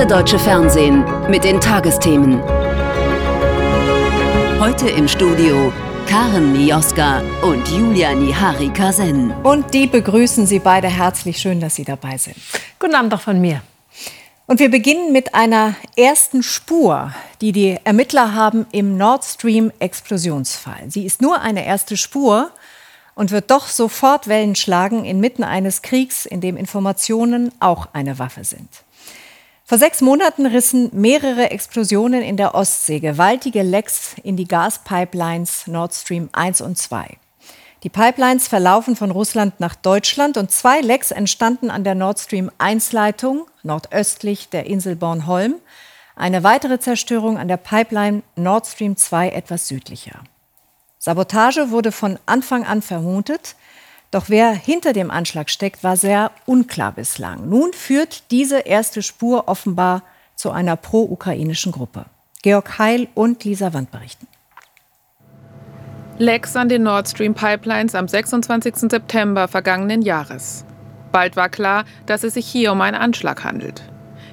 erste deutsche Fernsehen mit den Tagesthemen. Heute im Studio Karen Mioska und Julia Nihari Kasen. Und die begrüßen Sie beide herzlich. Schön, dass Sie dabei sind. Guten Abend auch von mir. Und wir beginnen mit einer ersten Spur, die die Ermittler haben im Nord Stream Explosionsfall. Sie ist nur eine erste Spur und wird doch sofort Wellen schlagen inmitten eines Kriegs, in dem Informationen auch eine Waffe sind. Vor sechs Monaten rissen mehrere Explosionen in der Ostsee gewaltige Lecks in die Gaspipelines Nord Stream 1 und 2. Die Pipelines verlaufen von Russland nach Deutschland und zwei Lecks entstanden an der Nord Stream 1 Leitung nordöstlich der Insel Bornholm. Eine weitere Zerstörung an der Pipeline Nord Stream 2 etwas südlicher. Sabotage wurde von Anfang an vermutet. Doch wer hinter dem Anschlag steckt, war sehr unklar bislang. Nun führt diese erste Spur offenbar zu einer pro-ukrainischen Gruppe. Georg Heil und Lisa Wand berichten. Lecks an den Nord Stream Pipelines am 26. September vergangenen Jahres. Bald war klar, dass es sich hier um einen Anschlag handelt.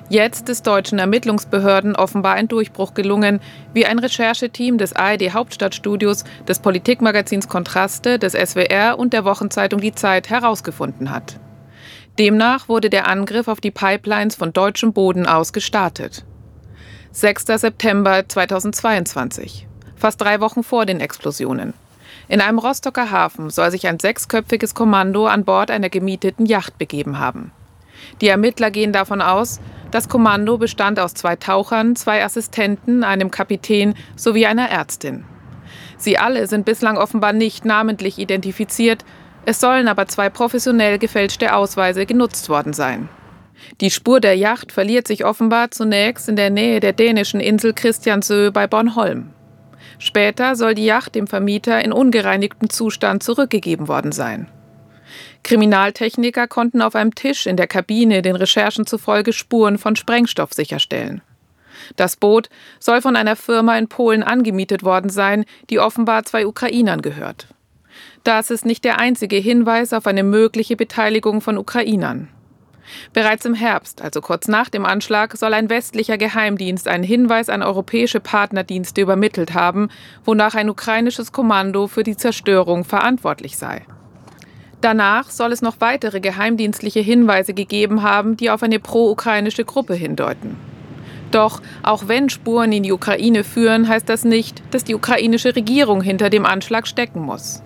Jetzt ist deutschen Ermittlungsbehörden offenbar ein Durchbruch gelungen, wie ein Rechercheteam des ARD Hauptstadtstudios, des Politikmagazins Kontraste, des SWR und der Wochenzeitung Die Zeit herausgefunden hat. Demnach wurde der Angriff auf die Pipelines von deutschem Boden aus gestartet. 6. September 2022, fast drei Wochen vor den Explosionen. In einem Rostocker Hafen soll sich ein sechsköpfiges Kommando an Bord einer gemieteten Yacht begeben haben. Die Ermittler gehen davon aus, das Kommando bestand aus zwei Tauchern, zwei Assistenten, einem Kapitän sowie einer Ärztin. Sie alle sind bislang offenbar nicht namentlich identifiziert, es sollen aber zwei professionell gefälschte Ausweise genutzt worden sein. Die Spur der Yacht verliert sich offenbar zunächst in der Nähe der dänischen Insel Christiansö bei Bornholm. Später soll die Yacht dem Vermieter in ungereinigtem Zustand zurückgegeben worden sein. Kriminaltechniker konnten auf einem Tisch in der Kabine den Recherchen zufolge Spuren von Sprengstoff sicherstellen. Das Boot soll von einer Firma in Polen angemietet worden sein, die offenbar zwei Ukrainern gehört. Das ist nicht der einzige Hinweis auf eine mögliche Beteiligung von Ukrainern. Bereits im Herbst, also kurz nach dem Anschlag, soll ein westlicher Geheimdienst einen Hinweis an europäische Partnerdienste übermittelt haben, wonach ein ukrainisches Kommando für die Zerstörung verantwortlich sei. Danach soll es noch weitere geheimdienstliche Hinweise gegeben haben, die auf eine pro-ukrainische Gruppe hindeuten. Doch auch wenn Spuren in die Ukraine führen, heißt das nicht, dass die ukrainische Regierung hinter dem Anschlag stecken muss.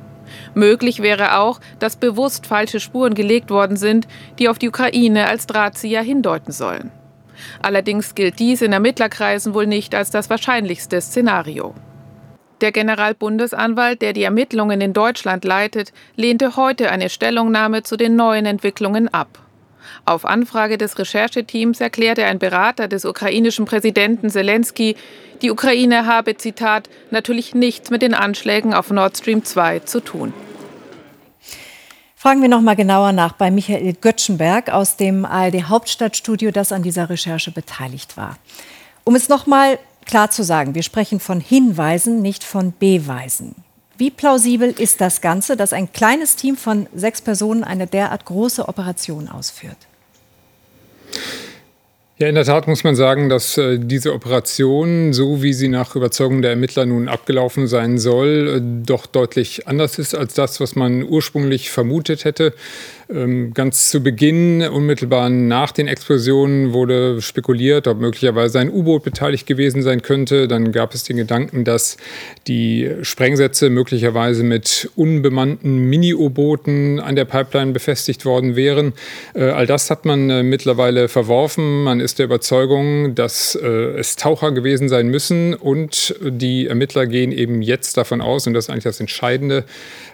Möglich wäre auch, dass bewusst falsche Spuren gelegt worden sind, die auf die Ukraine als Drahtzieher hindeuten sollen. Allerdings gilt dies in Ermittlerkreisen wohl nicht als das wahrscheinlichste Szenario. Der Generalbundesanwalt, der die Ermittlungen in Deutschland leitet, lehnte heute eine Stellungnahme zu den neuen Entwicklungen ab. Auf Anfrage des Rechercheteams erklärte ein Berater des ukrainischen Präsidenten Zelensky, die Ukraine habe, Zitat, natürlich nichts mit den Anschlägen auf Nord Stream 2 zu tun. Fragen wir noch mal genauer nach bei Michael Göttschenberg aus dem ARD Hauptstadtstudio, das an dieser Recherche beteiligt war. Um es noch mal klar zu sagen, wir sprechen von Hinweisen, nicht von Beweisen. Wie plausibel ist das Ganze, dass ein kleines Team von sechs Personen eine derart große Operation ausführt? Ja, in der Tat muss man sagen, dass äh, diese Operation, so wie sie nach Überzeugung der Ermittler nun abgelaufen sein soll, äh, doch deutlich anders ist als das, was man ursprünglich vermutet hätte. Ähm, ganz zu Beginn, unmittelbar nach den Explosionen, wurde spekuliert, ob möglicherweise ein U-Boot beteiligt gewesen sein könnte. Dann gab es den Gedanken, dass die Sprengsätze möglicherweise mit unbemannten Mini-U-Booten an der Pipeline befestigt worden wären. Äh, all das hat man äh, mittlerweile verworfen. Man ist der Überzeugung, dass äh, es Taucher gewesen sein müssen und die Ermittler gehen eben jetzt davon aus, und das ist eigentlich das Entscheidende,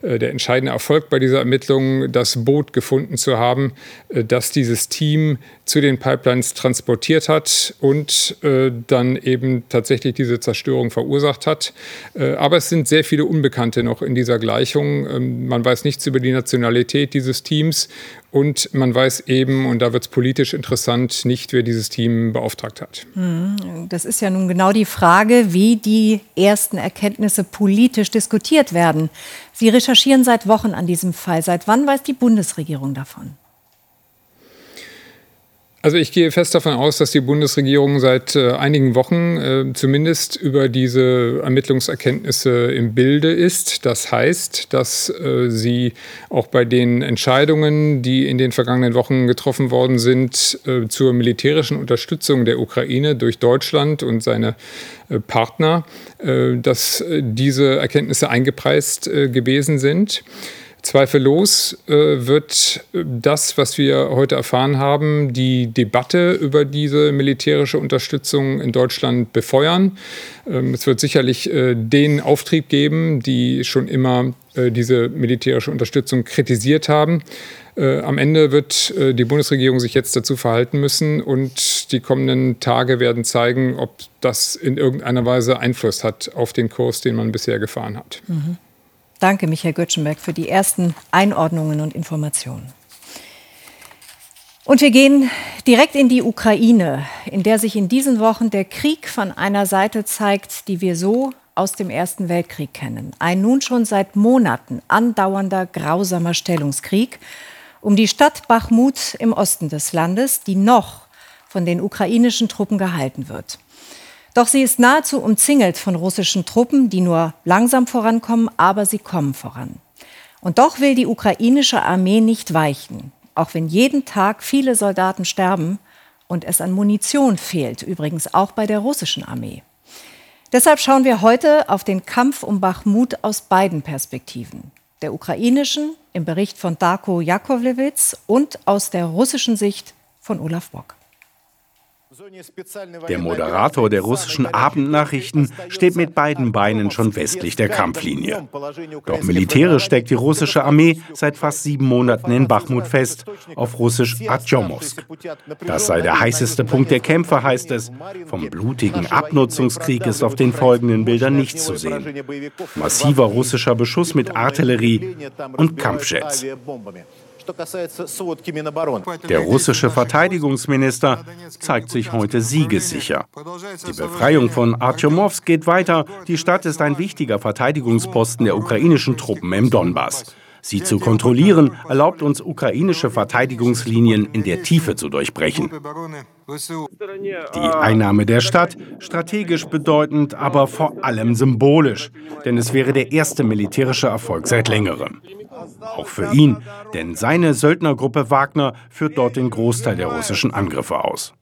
der entscheidende Erfolg bei dieser Ermittlung, das Boot gefunden gefunden zu haben, äh, dass dieses Team zu den Pipelines transportiert hat und äh, dann eben tatsächlich diese Zerstörung verursacht hat. Äh, aber es sind sehr viele Unbekannte noch in dieser Gleichung. Ähm, man weiß nichts über die Nationalität dieses Teams Und man weiß eben, und da wird es politisch interessant, nicht, wer dieses Team beauftragt hat. Hm, das ist ja nun genau die Frage, wie die ersten Erkenntnisse politisch diskutiert werden. Sie recherchieren seit Wochen an diesem Fall. Seit wann weiß die Bundesregierung davon? Also ich gehe fest davon aus, dass die Bundesregierung seit äh, einigen Wochen äh, zumindest über diese Ermittlungserkenntnisse im Bilde ist. Das heißt, dass äh, sie auch bei den Entscheidungen, die in den vergangenen Wochen getroffen worden sind, äh, zur militärischen Unterstützung der Ukraine durch Deutschland und seine äh, Partner, äh, dass diese Erkenntnisse eingepreist gewesen sind. Zweifellos äh, wird das, was wir heute erfahren haben, die Debatte über diese militärische Unterstützung in Deutschland befeuern. Ähm, es wird sicherlich äh, den Auftrieb geben, die schon immer äh, diese militärische Unterstützung kritisiert haben. Äh, am Ende wird äh, die Bundesregierung sich jetzt dazu verhalten müssen und die kommenden Tage werden zeigen, ob das in irgendeiner Weise Einfluss hat auf den Kurs, den man bisher gefahren hat. Mhm. Danke, Michael Göttschenberg, für die ersten Einordnungen und Informationen. Und wir gehen direkt in die Ukraine, in der sich in diesen Wochen der Krieg von einer Seite zeigt, die wir so aus dem Ersten Weltkrieg kennen. Ein nun schon seit Monaten andauernder grausamer Stellungskrieg um die Stadt Bachmut im Osten des Landes, die noch von den ukrainischen Truppen gehalten wird. Doch sie ist nahezu umzingelt von russischen Truppen, die nur langsam vorankommen, aber sie kommen voran. Und doch will die ukrainische Armee nicht weichen, auch wenn jeden Tag viele Soldaten sterben und es an Munition fehlt, übrigens auch bei der russischen Armee. Deshalb schauen wir heute auf den Kampf um Bachmut aus beiden Perspektiven. Der ukrainischen im Bericht von Darko Jakovlewitz und aus der russischen Sicht von Olaf Bock. Der Moderator der russischen Abendnachrichten steht mit beiden Beinen schon westlich der Kampflinie. Doch militärisch steckt die russische Armee seit fast sieben Monaten in Bachmut fest, auf russisch Artjomowsk. Das sei der heißeste Punkt der Kämpfe, heißt es. Vom blutigen Abnutzungskrieg ist auf den folgenden Bildern nichts zu sehen. Massiver russischer Beschuss mit Artillerie und Kampfjets. Der russische Verteidigungsminister zeigt sich heute siegessicher. Die Befreiung von Artjomowsk geht weiter. Die Stadt ist ein wichtiger Verteidigungsposten der ukrainischen Truppen im Donbass. Sie zu kontrollieren, erlaubt uns ukrainische Verteidigungslinien in der Tiefe zu durchbrechen. Die Einnahme der Stadt, strategisch bedeutend, aber vor allem symbolisch, denn es wäre der erste militärische Erfolg seit längerem. Auch für ihn, denn seine Söldnergruppe Wagner führt dort den Großteil der russischen Angriffe aus.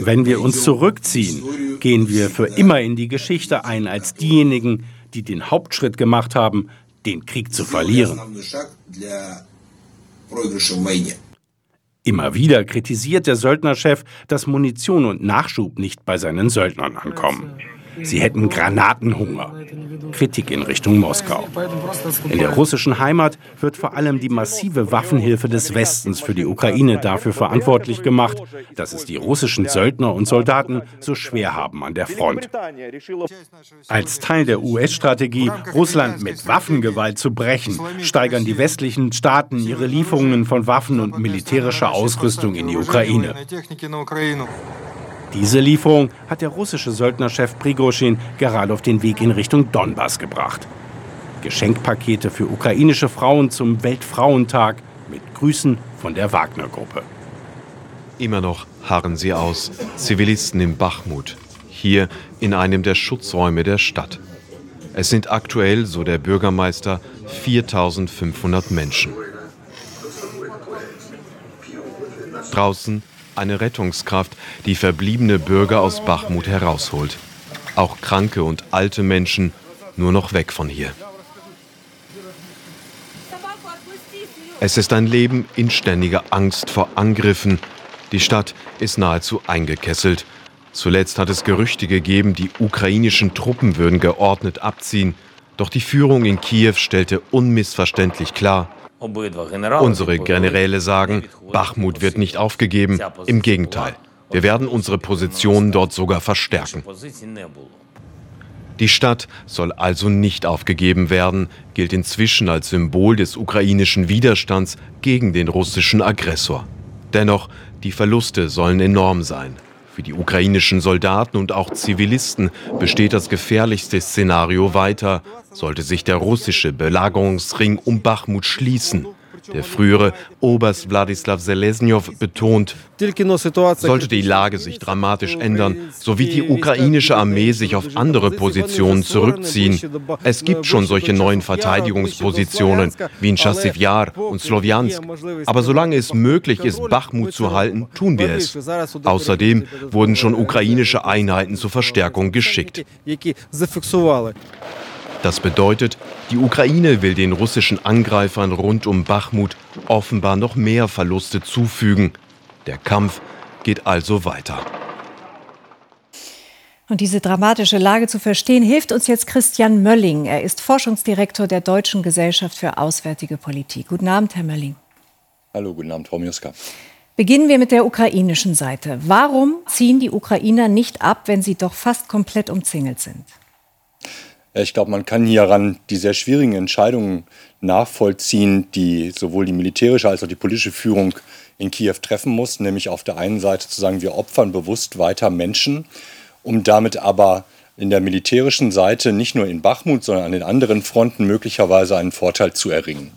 Wenn wir uns zurückziehen, gehen wir für immer in die Geschichte ein als diejenigen, die den Hauptschritt gemacht haben, den Krieg zu verlieren. Immer wieder kritisiert der Söldnerchef, dass Munition und Nachschub nicht bei seinen Söldnern ankommen. Sie hätten Granatenhunger. Kritik in Richtung Moskau. In der russischen Heimat wird vor allem die massive Waffenhilfe des Westens für die Ukraine dafür verantwortlich gemacht, dass es die russischen Söldner und Soldaten so schwer haben an der Front. Als Teil der US-Strategie, Russland mit Waffengewalt zu brechen, steigern die westlichen Staaten ihre Lieferungen von Waffen und militärischer Ausrüstung in die Ukraine. Diese Lieferung hat der russische Söldnerchef Prigozhin gerade auf den Weg in Richtung Donbass gebracht. Geschenkpakete für ukrainische Frauen zum Weltfrauentag mit Grüßen von der Wagner-Gruppe. Immer noch harren sie aus, Zivilisten im Bachmut, hier in einem der Schutzräume der Stadt. Es sind aktuell, so der Bürgermeister, 4500 Menschen. Draußen eine Rettungskraft, die verbliebene Bürger aus Bachmut herausholt. Auch kranke und alte Menschen nur noch weg von hier. Es ist ein Leben in ständiger Angst vor Angriffen. Die Stadt ist nahezu eingekesselt. Zuletzt hat es Gerüchte gegeben, die ukrainischen Truppen würden geordnet abziehen. Doch die Führung in Kiew stellte unmissverständlich klar, Unsere Generäle sagen, Bachmut wird nicht aufgegeben. Im Gegenteil, wir werden unsere Positionen dort sogar verstärken. Die Stadt soll also nicht aufgegeben werden, gilt inzwischen als Symbol des ukrainischen Widerstands gegen den russischen Aggressor. Dennoch, die Verluste sollen enorm sein. Für die ukrainischen Soldaten und auch Zivilisten besteht das gefährlichste Szenario weiter, sollte sich der russische Belagerungsring um Bachmut schließen. Der frühere Oberst Wladislav Selesnjow betont, sollte die Lage sich dramatisch ändern, so wie die ukrainische Armee sich auf andere Positionen zurückziehen. Es gibt schon solche neuen Verteidigungspositionen wie in Chasiv und Sloviansk. Aber solange es möglich ist, Bachmut zu halten, tun wir es. Außerdem wurden schon ukrainische Einheiten zur Verstärkung geschickt. Das bedeutet, die Ukraine will den russischen Angreifern rund um Bachmut offenbar noch mehr Verluste zufügen. Der Kampf geht also weiter. Und diese dramatische Lage zu verstehen, hilft uns jetzt Christian Mölling. Er ist Forschungsdirektor der Deutschen Gesellschaft für Auswärtige Politik. Guten Abend, Herr Mölling. Hallo, guten Abend, Frau Mioska. Beginnen wir mit der ukrainischen Seite. Warum ziehen die Ukrainer nicht ab, wenn sie doch fast komplett umzingelt sind? Ich glaube, man kann hieran die sehr schwierigen Entscheidungen nachvollziehen, die sowohl die militärische als auch die politische Führung in Kiew treffen muss. Nämlich auf der einen Seite zu sagen, wir opfern bewusst weiter Menschen, um damit aber in der militärischen Seite nicht nur in Bachmut, sondern an den anderen Fronten möglicherweise einen Vorteil zu erringen.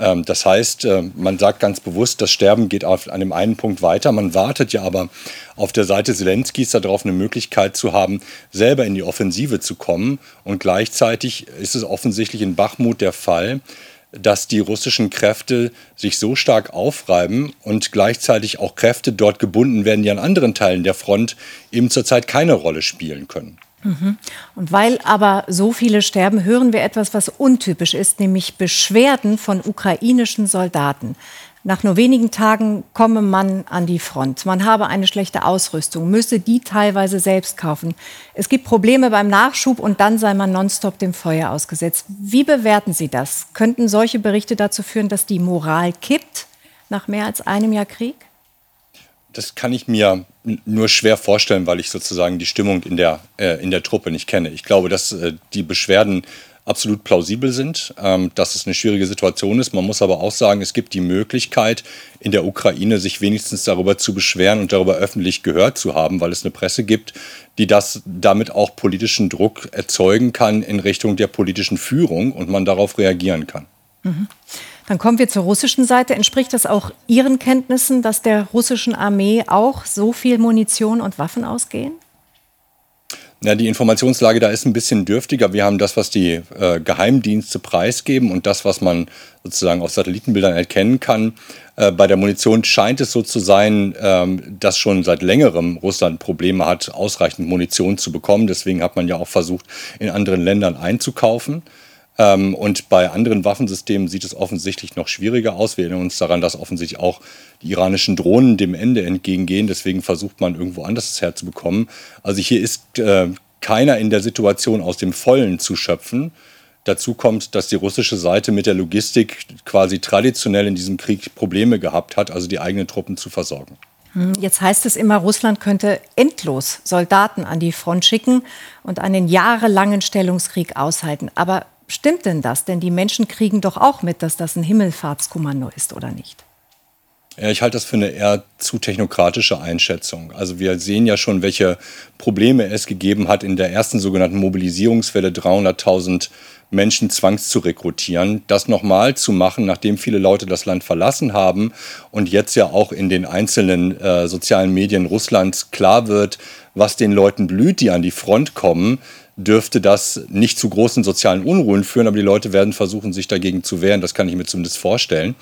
Ähm, das heißt, äh, man sagt ganz bewusst, das Sterben geht auf einem einen Punkt weiter. Man wartet ja aber auf der Seite Zelenskis darauf, eine Möglichkeit zu haben, selber in die Offensive zu kommen. Und gleichzeitig ist es offensichtlich in Bachmut der Fall, dass die russischen Kräfte sich so stark aufreiben und gleichzeitig auch Kräfte dort gebunden werden, die an anderen Teilen der Front eben zurzeit keine Rolle spielen können. Und weil aber so viele sterben, hören wir etwas, was untypisch ist, nämlich Beschwerden von ukrainischen Soldaten. Nach nur wenigen Tagen komme man an die Front. Man habe eine schlechte Ausrüstung, müsse die teilweise selbst kaufen. Es gibt Probleme beim Nachschub und dann sei man nonstop dem Feuer ausgesetzt. Wie bewerten Sie das? Könnten solche Berichte dazu führen, dass die Moral kippt nach mehr als einem Jahr Krieg? Das kann ich mir nur schwer vorstellen, weil ich sozusagen die Stimmung in der, äh, in der Truppe nicht kenne. Ich glaube, dass äh, die Beschwerden absolut plausibel sind, ähm, dass es eine schwierige Situation ist. Man muss aber auch sagen, es gibt die Möglichkeit, in der Ukraine sich wenigstens darüber zu beschweren und darüber öffentlich gehört zu haben, weil es eine Presse gibt, die das damit auch politischen Druck erzeugen kann in Richtung der politischen Führung und man darauf reagieren kann. Mhm. Dann kommen wir zur russischen Seite. Entspricht das auch Ihren Kenntnissen, dass der russischen Armee auch so viel Munition und Waffen ausgehen? Ja, die Informationslage da ist ein bisschen dürftiger. Wir haben das, was die äh, Geheimdienste preisgeben und das, was man sozusagen aus Satellitenbildern erkennen kann. Äh, bei der Munition scheint es so zu sein, ähm, dass schon seit längerem Russland Probleme hat, ausreichend Munition zu bekommen. Deswegen hat man ja auch versucht, in anderen Ländern einzukaufen. Ähm, und bei anderen Waffensystemen sieht es offensichtlich noch schwieriger aus. Wir erinnern uns daran, dass offensichtlich auch die iranischen Drohnen dem Ende entgegengehen. Deswegen versucht man irgendwo anders das herzubekommen. Also hier ist äh, keiner in der Situation, aus dem Vollen zu schöpfen. Dazu kommt, dass die russische Seite mit der Logistik quasi traditionell in diesem Krieg Probleme gehabt hat, also die eigenen Truppen zu versorgen. Hm, jetzt heißt es immer, Russland könnte endlos Soldaten an die Front schicken und einen jahrelangen Stellungskrieg aushalten. Aber Stimmt denn das? Denn die Menschen kriegen doch auch mit, dass das ein Himmelfahrtskommando ist, oder nicht? Ja, ich halte das für eine eher zu technokratische Einschätzung. Also wir sehen ja schon, welche Probleme es gegeben hat, in der ersten sogenannten Mobilisierungswelle 300.000 Menschen zwangs zu rekrutieren. Das nochmal zu machen, nachdem viele Leute das Land verlassen haben und jetzt ja auch in den einzelnen äh, sozialen Medien Russlands klar wird, was den Leuten blüht, die an die Front kommen, dürfte das nicht zu großen sozialen Unruhen führen, aber die Leute werden versuchen, sich dagegen zu wehren. Das kann ich mir zumindest vorstellen.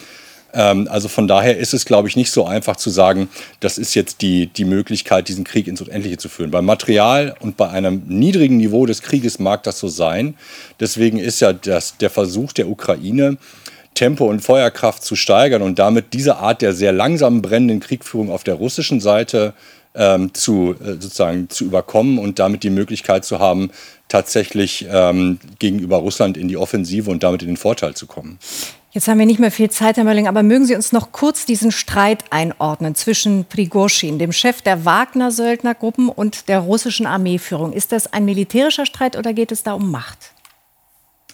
Ähm, also von daher ist es, glaube ich, nicht so einfach zu sagen, das ist jetzt die, die Möglichkeit, diesen Krieg ins Unendliche zu führen. Beim Material und bei einem niedrigen Niveau des Krieges mag das so sein. Deswegen ist ja das, der Versuch der Ukraine, Tempo und Feuerkraft zu steigern und damit diese Art der sehr langsam brennenden Kriegführung auf der russischen Seite ähm, zu, äh, sozusagen zu überkommen und damit die Möglichkeit zu haben, tatsächlich ähm, gegenüber Russland in die Offensive und damit in den Vorteil zu kommen. Jetzt haben wir nicht mehr viel Zeit, Herr Mölling, aber mögen Sie uns noch kurz diesen Streit einordnen zwischen Prigozhin, dem Chef der Wagner-Söldnergruppen, und der russischen Armeeführung. Ist das ein militärischer Streit oder geht es da um Macht?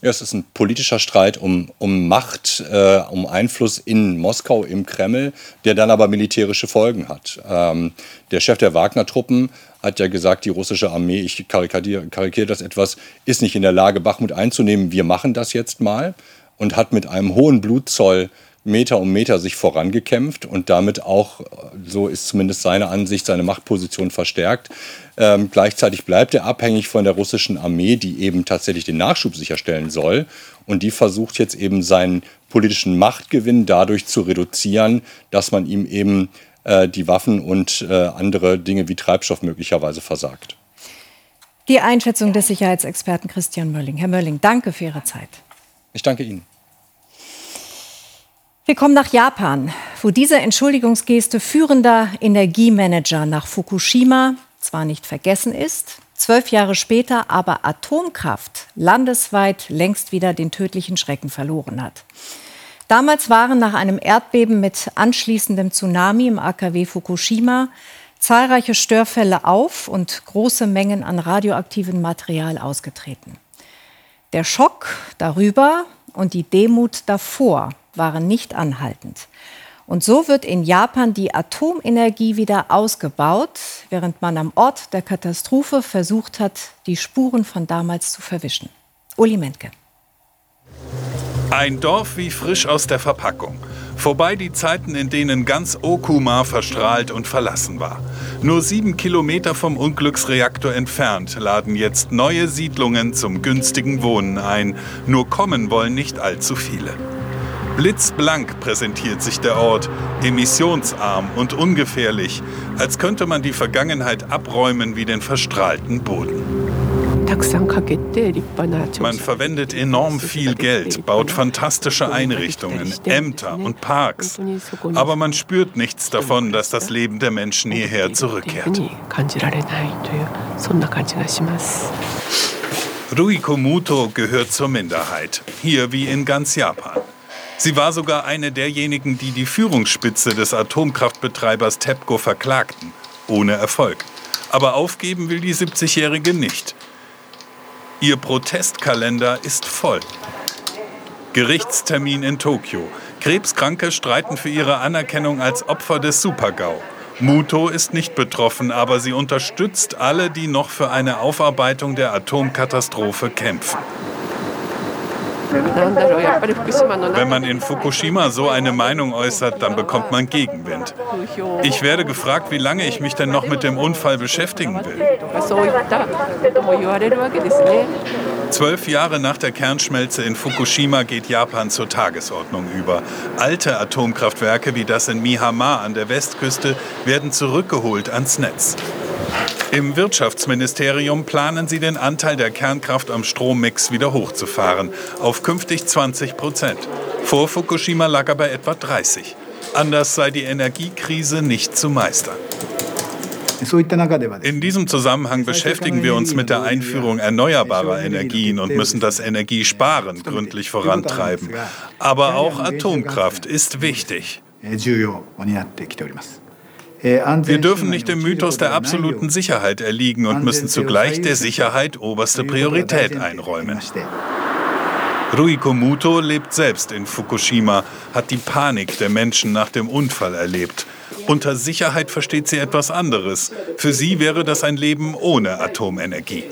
Ja, es ist ein politischer Streit um, um Macht, äh, um Einfluss in Moskau, im Kreml, der dann aber militärische Folgen hat. Ähm, der Chef der Wagner-Truppen hat ja gesagt, die russische Armee, ich karikiere, das etwas, ist nicht in der Lage, Bachmut einzunehmen. Wir machen das jetzt mal und hat mit einem hohen Blutzoll Meter um Meter sich vorangekämpft und damit auch, so ist zumindest seine Ansicht, seine Machtposition verstärkt. Ähm, gleichzeitig bleibt er abhängig von der russischen Armee, die eben tatsächlich den Nachschub sicherstellen soll. Und die versucht jetzt eben seinen politischen Machtgewinn dadurch zu reduzieren, dass man ihm eben äh, die Waffen und äh, andere Dinge wie Treibstoff möglicherweise versagt. Die Einschätzung des Sicherheitsexperten Christian Mölling. Herr Mölling, danke für Ihre Zeit. Ich danke Ihnen. Wir kommen nach Japan, wo diese Entschuldigungsgeste führender Energiemanager nach Fukushima zwar nicht vergessen ist, zwölf Jahre später aber Atomkraft landesweit längst wieder den tödlichen Schrecken verloren hat. Damals waren nach einem Erdbeben mit anschließendem Tsunami im AKW Fukushima zahlreiche Störfälle auf und große Mengen an radioaktivem Material ausgetreten. Der Schock darüber und die Demut davor waren nicht anhaltend. Und so wird in Japan die Atomenergie wieder ausgebaut, während man am Ort der Katastrophe versucht hat, die Spuren von damals zu verwischen. Uli Mentke. Ein Dorf wie frisch aus der Verpackung. Vorbei die Zeiten, in denen ganz Okuma verstrahlt und verlassen war. Nur sieben Kilometer vom Unglücksreaktor entfernt laden jetzt neue Siedlungen zum günstigen Wohnen ein. Nur kommen wollen nicht allzu viele. Blitzblank präsentiert sich der Ort, emissionsarm und ungefährlich, als könnte man die Vergangenheit abräumen wie den verstrahlten Boden. Man verwendet enorm viel Geld, baut fantastische Einrichtungen, Ämter und Parks. Aber man spürt nichts davon, dass das Leben der Menschen hierher zurückkehrt. Ruiko Muto gehört zur Minderheit, hier wie in ganz Japan. Sie war sogar eine derjenigen, die die Führungsspitze des Atomkraftbetreibers TEPCO verklagten, ohne Erfolg. Aber aufgeben will die 70-Jährige nicht. Ihr Protestkalender ist voll. Gerichtstermin in Tokio. Krebskranke streiten für ihre Anerkennung als Opfer des Supergau. Muto ist nicht betroffen, aber sie unterstützt alle, die noch für eine Aufarbeitung der Atomkatastrophe kämpfen. Wenn man in Fukushima so eine Meinung äußert, dann bekommt man Gegenwind. Ich werde gefragt, wie lange ich mich denn noch mit dem Unfall beschäftigen will. Zwölf Jahre nach der Kernschmelze in Fukushima geht Japan zur Tagesordnung über. Alte Atomkraftwerke wie das in Mihama an der Westküste werden zurückgeholt ans Netz. Im Wirtschaftsministerium planen sie den Anteil der Kernkraft am Strommix wieder hochzufahren, auf künftig 20 Prozent. Vor Fukushima lag er bei etwa 30. Anders sei die Energiekrise nicht zu meistern. In diesem Zusammenhang beschäftigen wir uns mit der Einführung erneuerbarer Energien und müssen das Energiesparen gründlich vorantreiben. Aber auch Atomkraft ist wichtig. Wir dürfen nicht dem Mythos der absoluten Sicherheit erliegen und müssen zugleich der Sicherheit oberste Priorität einräumen. Ruiko Muto lebt selbst in Fukushima, hat die Panik der Menschen nach dem Unfall erlebt. Unter Sicherheit versteht sie etwas anderes. Für sie wäre das ein Leben ohne Atomenergie.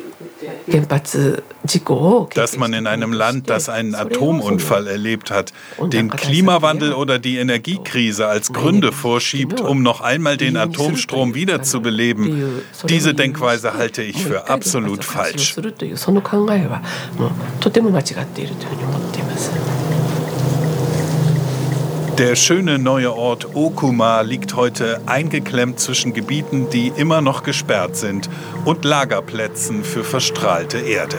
Dass man in einem Land, das einen Atomunfall erlebt hat, den Klimawandel oder die Energiekrise als Gründe vorschiebt, um noch einmal den Atomstrom wiederzubeleben, diese Denkweise halte ich für absolut falsch. Der schöne neue Ort Okuma liegt heute eingeklemmt zwischen Gebieten, die immer noch gesperrt sind, und Lagerplätzen für verstrahlte Erde.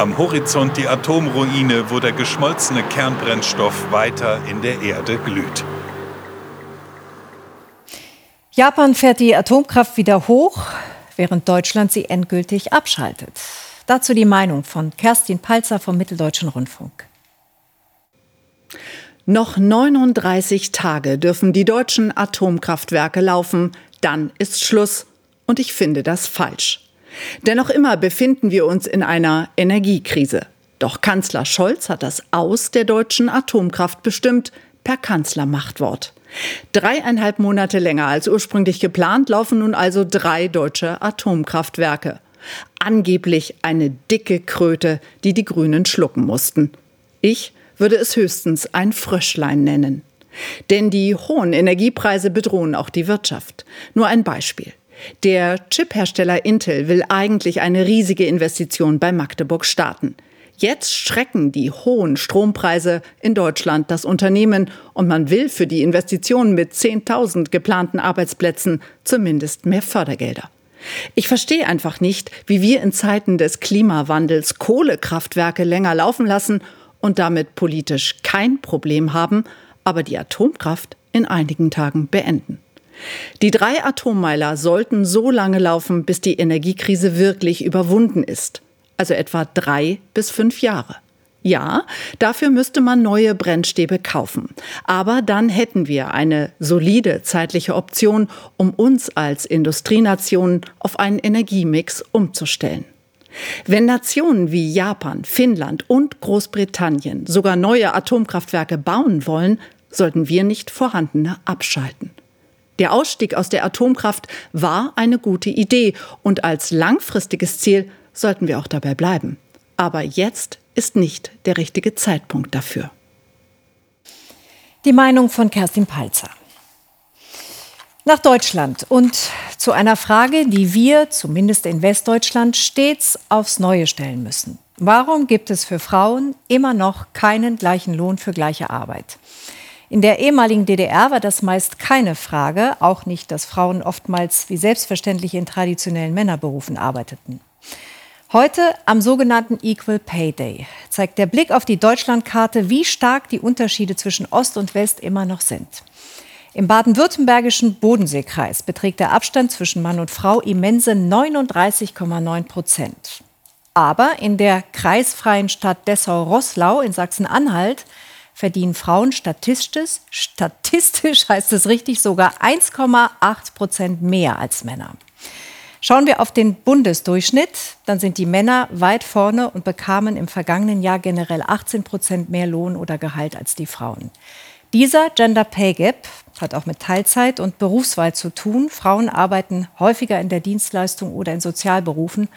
Am Horizont die Atomruine, wo der geschmolzene Kernbrennstoff weiter in der Erde glüht. Japan fährt die Atomkraft wieder hoch, während Deutschland sie endgültig abschaltet. Dazu die Meinung von Kerstin Palzer vom Mitteldeutschen Rundfunk. Noch 39 Tage dürfen die deutschen Atomkraftwerke laufen, dann ist Schluss. Und ich finde das falsch. Denn noch immer befinden wir uns in einer Energiekrise. Doch Kanzler Scholz hat das Aus der deutschen Atomkraft bestimmt per Kanzlermachtwort. Dreieinhalb Monate länger als ursprünglich geplant laufen nun also drei deutsche Atomkraftwerke. Angeblich eine dicke Kröte, die die Grünen schlucken mussten. Ich würde es höchstens ein Fröschlein nennen. Denn die hohen Energiepreise bedrohen auch die Wirtschaft. Nur ein Beispiel. Der Chiphersteller Intel will eigentlich eine riesige Investition bei Magdeburg starten. Jetzt schrecken die hohen Strompreise in Deutschland das Unternehmen und man will für die Investitionen mit 10.000 geplanten Arbeitsplätzen zumindest mehr Fördergelder. Ich verstehe einfach nicht, wie wir in Zeiten des Klimawandels Kohlekraftwerke länger laufen lassen und damit politisch kein Problem haben, aber die Atomkraft in einigen Tagen beenden. Die drei Atommeiler sollten so lange laufen, bis die Energiekrise wirklich überwunden ist, also etwa drei bis fünf Jahre. Ja, dafür müsste man neue Brennstäbe kaufen. Aber dann hätten wir eine solide zeitliche Option, um uns als Industrienation auf einen Energiemix umzustellen. Wenn Nationen wie Japan, Finnland und Großbritannien sogar neue Atomkraftwerke bauen wollen, sollten wir nicht vorhandene abschalten. Der Ausstieg aus der Atomkraft war eine gute Idee und als langfristiges Ziel sollten wir auch dabei bleiben. Aber jetzt ist nicht der richtige Zeitpunkt dafür. Die Meinung von Kerstin Palzer. Nach Deutschland und zu einer Frage, die wir, zumindest in Westdeutschland, stets aufs Neue stellen müssen. Warum gibt es für Frauen immer noch keinen gleichen Lohn für gleiche Arbeit? In der ehemaligen DDR war das meist keine Frage, auch nicht, dass Frauen oftmals wie selbstverständlich in traditionellen Männerberufen arbeiteten. Heute am sogenannten Equal Pay Day zeigt der Blick auf die Deutschlandkarte, wie stark die Unterschiede zwischen Ost und West immer noch sind. Im baden-württembergischen Bodenseekreis beträgt der Abstand zwischen Mann und Frau immense 39,9 Prozent. Aber in der kreisfreien Stadt Dessau-Rosslau in Sachsen-Anhalt verdienen Frauen statistisch, statistisch heißt es richtig, sogar 1,8 Prozent mehr als Männer. Schauen wir auf den Bundesdurchschnitt, dann sind die Männer weit vorne und bekamen im vergangenen Jahr generell 18 Prozent mehr Lohn oder Gehalt als die Frauen. Dieser Gender Pay Gap hat auch mit Teilzeit und Berufswahl zu tun. Frauen arbeiten häufiger in der Dienstleistung oder in Sozialberufen,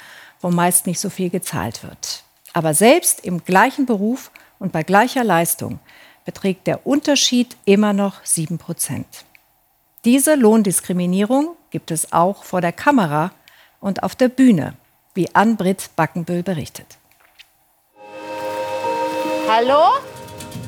wo meist nicht so viel gezahlt wird. Aber selbst im gleichen Beruf und bei gleicher Leistung beträgt der Unterschied immer noch 7 Prozent. Diese Lohndiskriminierung gibt es auch vor der Kamera und auf der Bühne, wie Ann-Britt Backenbüll berichtet. Hallo?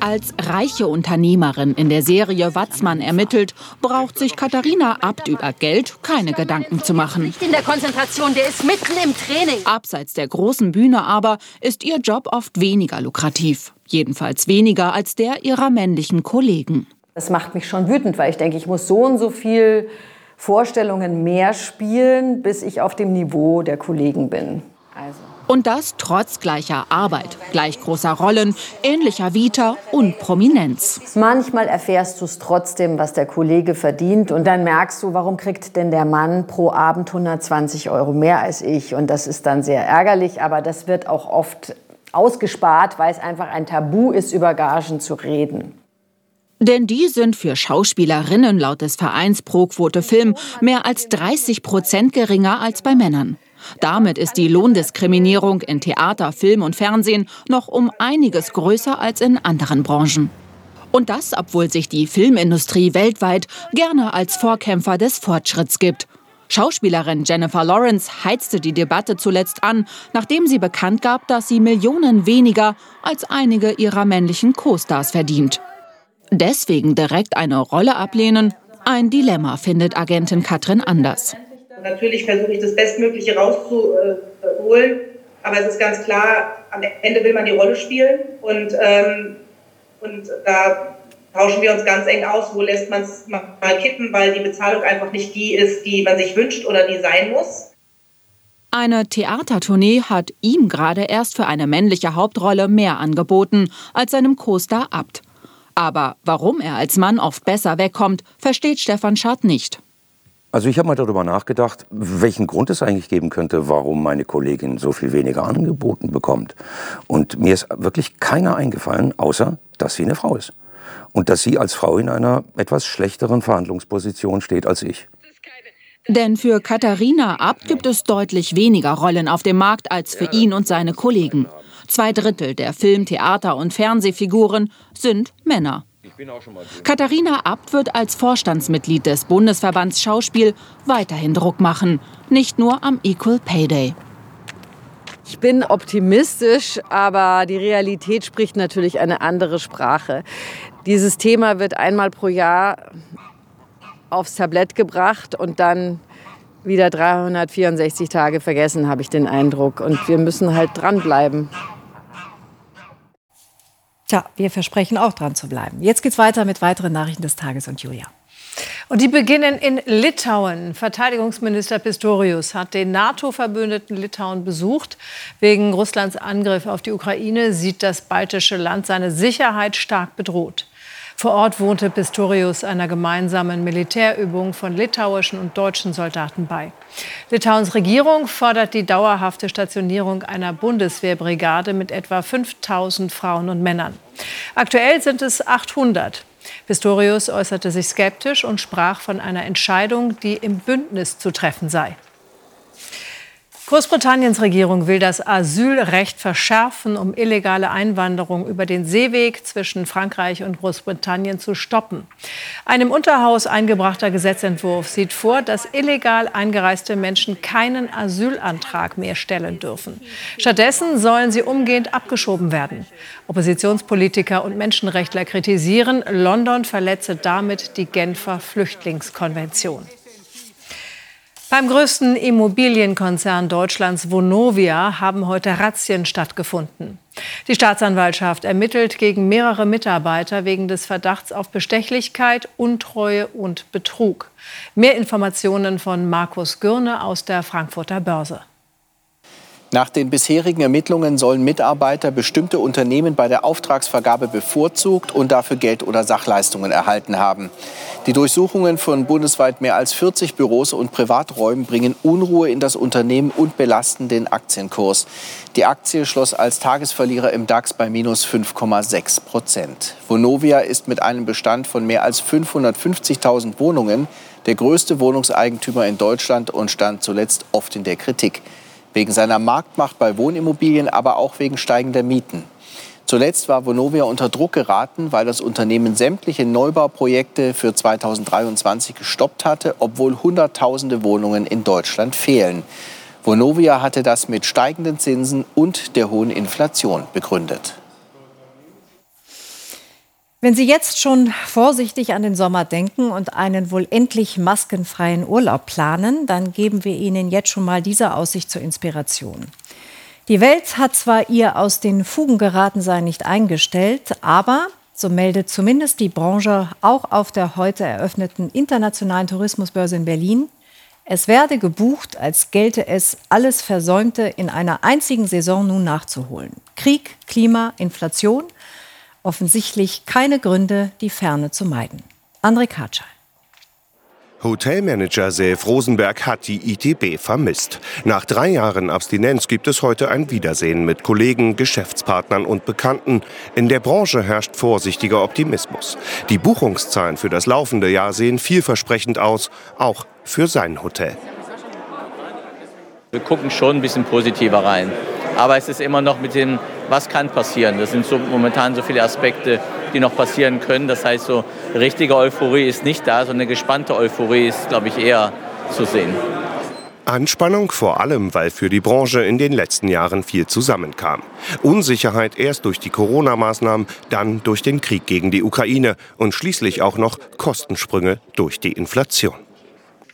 Als reiche Unternehmerin in der Serie Watzmann ermittelt, braucht sich Katharina Abt über Geld keine Gedanken zu machen. Nicht in der Konzentration, der ist mitten im Training. Abseits der großen Bühne aber ist ihr Job oft weniger lukrativ. Jedenfalls weniger als der ihrer männlichen Kollegen. Das macht mich schon wütend, weil ich denke, ich muss so und so viel Vorstellungen mehr spielen, bis ich auf dem Niveau der Kollegen bin. Also. Und das trotz gleicher Arbeit, gleich großer Rollen, ähnlicher Vita und Prominenz. Manchmal erfährst du es trotzdem, was der Kollege verdient. Und dann merkst du, warum kriegt denn der Mann pro Abend 120 Euro mehr als ich? Und das ist dann sehr ärgerlich. Aber das wird auch oft ausgespart, weil es einfach ein Tabu ist, über Gagen zu reden. Denn die sind für Schauspielerinnen laut des Vereins Pro Quote Film mehr als 30 Prozent geringer als bei Männern. Damit ist die Lohndiskriminierung in Theater, Film und Fernsehen noch um einiges größer als in anderen Branchen. Und das, obwohl sich die Filmindustrie weltweit gerne als Vorkämpfer des Fortschritts gibt Schauspielerin Jennifer Lawrence heizte die Debatte zuletzt an, nachdem sie bekannt gab, dass sie Millionen weniger als einige ihrer männlichen Co-Stars verdient. Deswegen direkt eine Rolle ablehnen, ein Dilemma, findet Agentin Katrin Anders. Natürlich versuche ich das Bestmögliche rauszuholen, aber es ist ganz klar, am Ende will man die Rolle spielen und, ähm, und da tauschen wir uns ganz eng aus, wo lässt man es mal kippen, weil die Bezahlung einfach nicht die ist, die man sich wünscht oder die sein muss. Eine Theatertournee hat ihm gerade erst für eine männliche Hauptrolle mehr angeboten als seinem Co-Star Abt. Aber warum er als Mann oft besser wegkommt, versteht Stefan Schad nicht. Also ich habe mal darüber nachgedacht, welchen Grund es eigentlich geben könnte, warum meine Kollegin so viel weniger angeboten bekommt. Und mir ist wirklich keiner eingefallen, außer dass sie eine Frau ist. Und dass sie als Frau in einer etwas schlechteren Verhandlungsposition steht als ich. Denn für Katharina Abt gibt es deutlich weniger Rollen auf dem Markt als für ihn und seine Kollegen. Zwei Drittel der Film-, Theater- und Fernsehfiguren sind Männer. Katharina Abt wird als Vorstandsmitglied des Bundesverbands Schauspiel weiterhin Druck machen, nicht nur am Equal Pay Day. Ich bin optimistisch, aber die Realität spricht natürlich eine andere Sprache. Dieses Thema wird einmal pro Jahr aufs Tablett gebracht und dann wieder 364 Tage vergessen, habe ich den Eindruck. Und wir müssen halt dranbleiben. Tja, wir versprechen auch dran zu bleiben. Jetzt geht's weiter mit weiteren Nachrichten des Tages und Julia. Und die beginnen in Litauen. Verteidigungsminister Pistorius hat den NATO-Verbündeten Litauen besucht. Wegen Russlands Angriff auf die Ukraine sieht das baltische Land seine Sicherheit stark bedroht. Vor Ort wohnte Pistorius einer gemeinsamen Militärübung von litauischen und deutschen Soldaten bei. Litauens Regierung fordert die dauerhafte Stationierung einer Bundeswehrbrigade mit etwa 5000 Frauen und Männern. Aktuell sind es 800. Pistorius äußerte sich skeptisch und sprach von einer Entscheidung, die im Bündnis zu treffen sei. Großbritanniens Regierung will das Asylrecht verschärfen, um illegale Einwanderung über den Seeweg zwischen Frankreich und Großbritannien zu stoppen. Ein im Unterhaus eingebrachter Gesetzentwurf sieht vor, dass illegal eingereiste Menschen keinen Asylantrag mehr stellen dürfen. Stattdessen sollen sie umgehend abgeschoben werden. Oppositionspolitiker und Menschenrechtler kritisieren, London verletze damit die Genfer Flüchtlingskonvention. Beim größten Immobilienkonzern Deutschlands Vonovia haben heute Razzien stattgefunden. Die Staatsanwaltschaft ermittelt gegen mehrere Mitarbeiter wegen des Verdachts auf Bestechlichkeit, Untreue und Betrug. Mehr Informationen von Markus Gürne aus der Frankfurter Börse. Nach den bisherigen Ermittlungen sollen Mitarbeiter bestimmte Unternehmen bei der Auftragsvergabe bevorzugt und dafür Geld oder Sachleistungen erhalten haben. Die Durchsuchungen von bundesweit mehr als 40 Büros und Privaträumen bringen Unruhe in das Unternehmen und belasten den Aktienkurs. Die Aktie schloss als Tagesverlierer im DAX bei minus 5,6 Prozent. Vonovia ist mit einem Bestand von mehr als 550.000 Wohnungen der größte Wohnungseigentümer in Deutschland und stand zuletzt oft in der Kritik. Wegen seiner Marktmacht bei Wohnimmobilien, aber auch wegen steigender Mieten. Zuletzt war Vonovia unter Druck geraten, weil das Unternehmen sämtliche Neubauprojekte für 2023 gestoppt hatte, obwohl Hunderttausende Wohnungen in Deutschland fehlen. Vonovia hatte das mit steigenden Zinsen und der hohen Inflation begründet. Wenn Sie jetzt schon vorsichtig an den Sommer denken und einen wohl endlich maskenfreien Urlaub planen, dann geben wir Ihnen jetzt schon mal diese Aussicht zur Inspiration. Die Welt hat zwar ihr aus den Fugen geraten sein nicht eingestellt, aber, so meldet zumindest die Branche auch auf der heute eröffneten internationalen Tourismusbörse in Berlin, es werde gebucht, als gelte es, alles Versäumte in einer einzigen Saison nun nachzuholen. Krieg, Klima, Inflation, offensichtlich keine Gründe, die Ferne zu meiden. André Katschal. Hotelmanager Self Rosenberg hat die ITB vermisst. Nach drei Jahren Abstinenz gibt es heute ein Wiedersehen mit Kollegen, Geschäftspartnern und Bekannten. In der Branche herrscht vorsichtiger Optimismus. Die Buchungszahlen für das laufende Jahr sehen vielversprechend aus, auch für sein Hotel. Wir gucken schon ein bisschen positiver rein. Aber es ist immer noch mit dem, was kann passieren. Das sind so momentan so viele Aspekte, die noch passieren können. Das heißt, so richtige Euphorie ist nicht da, sondern eine gespannte Euphorie ist, glaube ich, eher zu sehen. Anspannung vor allem, weil für die Branche in den letzten Jahren viel zusammenkam. Unsicherheit erst durch die Corona-Maßnahmen, dann durch den Krieg gegen die Ukraine und schließlich auch noch Kostensprünge durch die Inflation.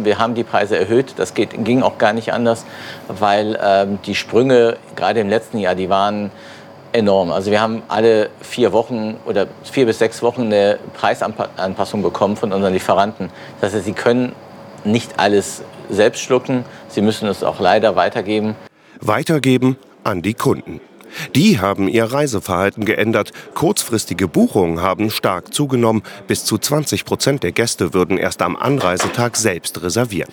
Wir haben die Preise erhöht. Das geht, ging auch gar nicht anders, weil ähm, die Sprünge gerade im letzten Jahr, die waren enorm. Also wir haben alle vier Wochen oder vier bis sechs Wochen eine Preisanpassung bekommen von unseren Lieferanten. Das heißt, sie können nicht alles selbst schlucken. Sie müssen es auch leider weitergeben. Weitergeben an die Kunden. Die haben ihr Reiseverhalten geändert. Kurzfristige Buchungen haben stark zugenommen. Bis zu 20 Prozent der Gäste würden erst am Anreisetag selbst reservieren.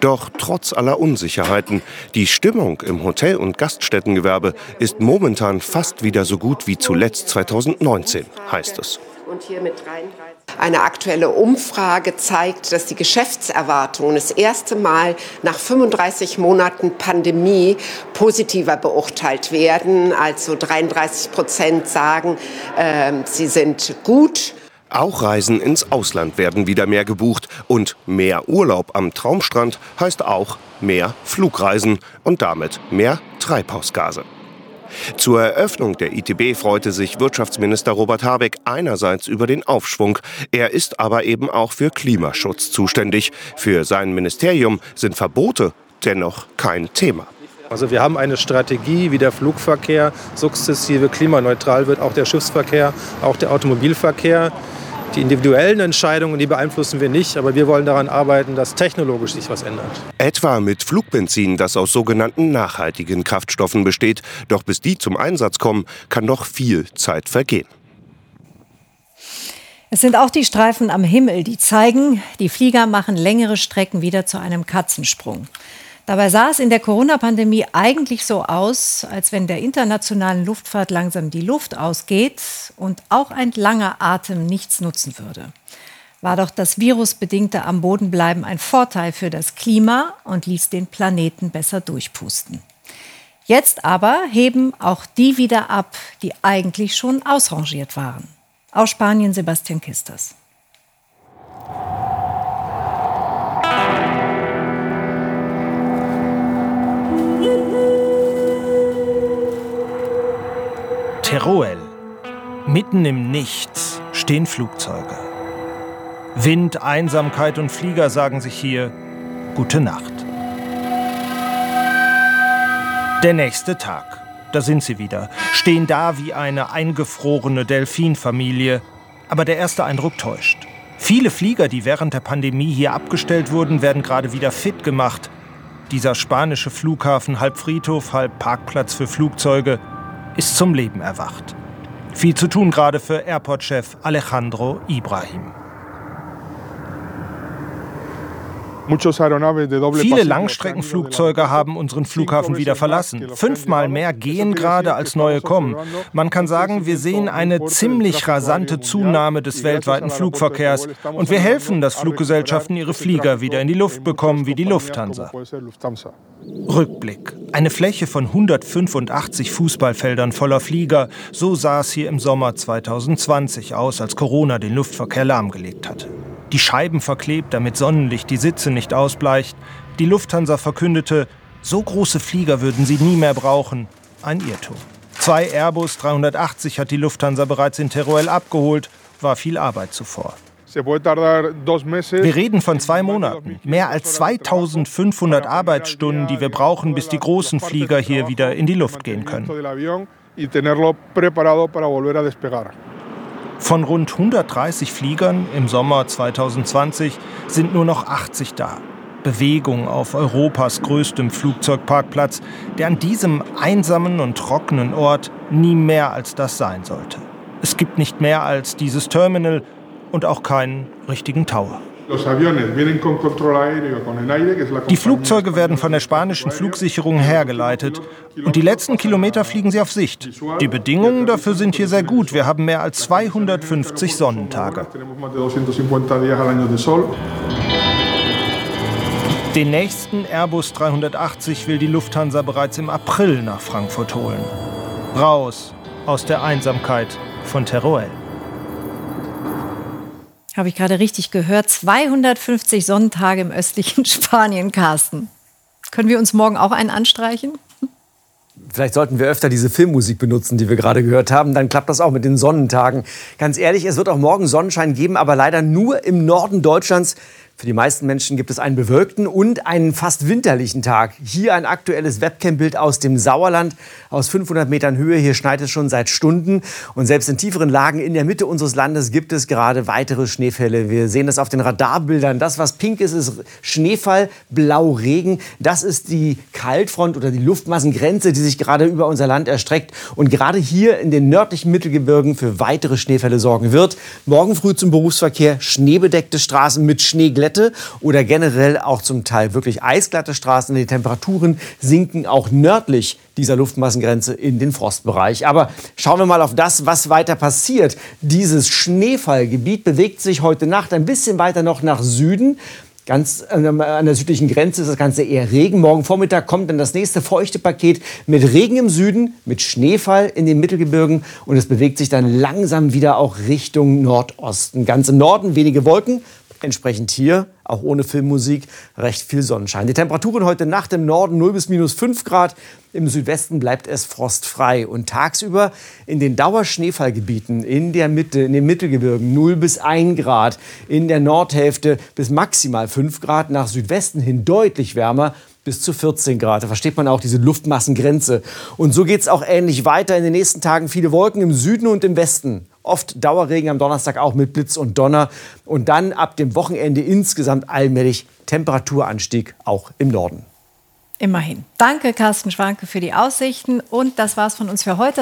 Doch trotz aller Unsicherheiten, die Stimmung im Hotel- und Gaststättengewerbe ist momentan fast wieder so gut wie zuletzt 2019, heißt es. Und hier mit 33 eine aktuelle Umfrage zeigt, dass die Geschäftserwartungen das erste Mal nach 35 Monaten Pandemie positiver beurteilt werden. Also 33 Prozent sagen, äh, sie sind gut. Auch Reisen ins Ausland werden wieder mehr gebucht und mehr Urlaub am Traumstrand heißt auch mehr Flugreisen und damit mehr Treibhausgase. Zur Eröffnung der ITB freute sich Wirtschaftsminister Robert Habeck einerseits über den Aufschwung. Er ist aber eben auch für Klimaschutz zuständig. Für sein Ministerium sind Verbote dennoch kein Thema. Also wir haben eine Strategie, wie der Flugverkehr sukzessive klimaneutral wird, auch der Schiffsverkehr, auch der Automobilverkehr. Die individuellen Entscheidungen, die beeinflussen wir nicht, aber wir wollen daran arbeiten, dass technologisch sich was ändert. Etwa mit Flugbenzin, das aus sogenannten nachhaltigen Kraftstoffen besteht. Doch bis die zum Einsatz kommen, kann noch viel Zeit vergehen. Es sind auch die Streifen am Himmel, die zeigen, die Flieger machen längere Strecken wieder zu einem Katzensprung. Dabei sah es in der Corona-Pandemie eigentlich so aus, als wenn der internationalen Luftfahrt langsam die Luft ausgeht und auch ein langer Atem nichts nutzen würde. War doch das virusbedingte am Boden bleiben ein Vorteil für das Klima und ließ den Planeten besser durchpusten. Jetzt aber heben auch die wieder ab, die eigentlich schon ausrangiert waren. Aus Spanien Sebastian Kisters. Teruel. Mitten im Nichts stehen Flugzeuge. Wind, Einsamkeit und Flieger sagen sich hier Gute Nacht. Der nächste Tag. Da sind sie wieder. Stehen da wie eine eingefrorene Delfinfamilie. Aber der erste Eindruck täuscht. Viele Flieger, die während der Pandemie hier abgestellt wurden, werden gerade wieder fit gemacht. Dieser spanische Flughafen, halb Friedhof, halb Parkplatz für Flugzeuge, ist zum Leben erwacht. Viel zu tun gerade für Airport-Chef Alejandro Ibrahim. Viele Langstreckenflugzeuge haben unseren Flughafen wieder verlassen. Fünfmal mehr gehen gerade, als neue kommen. Man kann sagen, wir sehen eine ziemlich rasante Zunahme des weltweiten Flugverkehrs. Und wir helfen, dass Fluggesellschaften ihre Flieger wieder in die Luft bekommen, wie die Lufthansa. Rückblick. Eine Fläche von 185 Fußballfeldern voller Flieger. So sah es hier im Sommer 2020 aus, als Corona den Luftverkehr lahmgelegt hatte die Scheiben verklebt, damit Sonnenlicht die Sitze nicht ausbleicht. Die Lufthansa verkündete, so große Flieger würden sie nie mehr brauchen. Ein Irrtum. Zwei Airbus 380 hat die Lufthansa bereits in Teruel abgeholt, war viel Arbeit zuvor. Wir reden von zwei Monaten. Mehr als 2500 Arbeitsstunden, die wir brauchen, bis die großen Flieger hier wieder in die Luft gehen können. Von rund 130 Fliegern im Sommer 2020 sind nur noch 80 da. Bewegung auf Europas größtem Flugzeugparkplatz, der an diesem einsamen und trockenen Ort nie mehr als das sein sollte. Es gibt nicht mehr als dieses Terminal und auch keinen richtigen Tower. Die Flugzeuge werden von der spanischen Flugsicherung hergeleitet und die letzten Kilometer fliegen sie auf Sicht. Die Bedingungen dafür sind hier sehr gut. Wir haben mehr als 250 Sonnentage. Den nächsten Airbus 380 will die Lufthansa bereits im April nach Frankfurt holen. Raus aus der Einsamkeit von Teruel. Habe ich gerade richtig gehört? 250 Sonnentage im östlichen Spanien, Carsten. Können wir uns morgen auch einen anstreichen? Vielleicht sollten wir öfter diese Filmmusik benutzen, die wir gerade gehört haben. Dann klappt das auch mit den Sonnentagen. Ganz ehrlich, es wird auch morgen Sonnenschein geben, aber leider nur im Norden Deutschlands. Für die meisten Menschen gibt es einen bewölkten und einen fast winterlichen Tag. Hier ein aktuelles Webcam-Bild aus dem Sauerland aus 500 Metern Höhe. Hier schneit es schon seit Stunden. Und selbst in tieferen Lagen in der Mitte unseres Landes gibt es gerade weitere Schneefälle. Wir sehen das auf den Radarbildern. Das, was pink ist, ist Schneefall, blau Regen. Das ist die Kaltfront oder die Luftmassengrenze, die sich gerade über unser Land erstreckt und gerade hier in den nördlichen Mittelgebirgen für weitere Schneefälle sorgen wird. Morgen früh zum Berufsverkehr schneebedeckte Straßen mit Schneeglätte Glätte oder generell auch zum Teil wirklich eisglatte Straßen. Die Temperaturen sinken auch nördlich dieser Luftmassengrenze in den Frostbereich. Aber schauen wir mal auf das, was weiter passiert. Dieses Schneefallgebiet bewegt sich heute Nacht ein bisschen weiter noch nach Süden. Ganz an der südlichen Grenze ist das Ganze eher Regen. Morgen Vormittag kommt dann das nächste feuchte Paket mit Regen im Süden, mit Schneefall in den Mittelgebirgen und es bewegt sich dann langsam wieder auch Richtung Nordosten. Ganz im Norden wenige Wolken, Entsprechend hier, auch ohne Filmmusik, recht viel Sonnenschein. Die Temperaturen heute Nacht im Norden 0 bis minus 5 Grad. Im Südwesten bleibt es frostfrei. Und tagsüber in den Dauerschneefallgebieten in der Mitte, in den Mittelgebirgen 0 bis 1 Grad. In der Nordhälfte bis maximal 5 Grad. Nach Südwesten hin deutlich wärmer bis zu 14 Grad. Da versteht man auch diese Luftmassengrenze. Und so geht es auch ähnlich weiter. In den nächsten Tagen viele Wolken im Süden und im Westen. Oft Dauerregen am Donnerstag auch mit Blitz und Donner. Und dann ab dem Wochenende insgesamt allmählich Temperaturanstieg auch im Norden. Immerhin. Danke, Carsten Schwanke, für die Aussichten. Und das war's von uns für heute.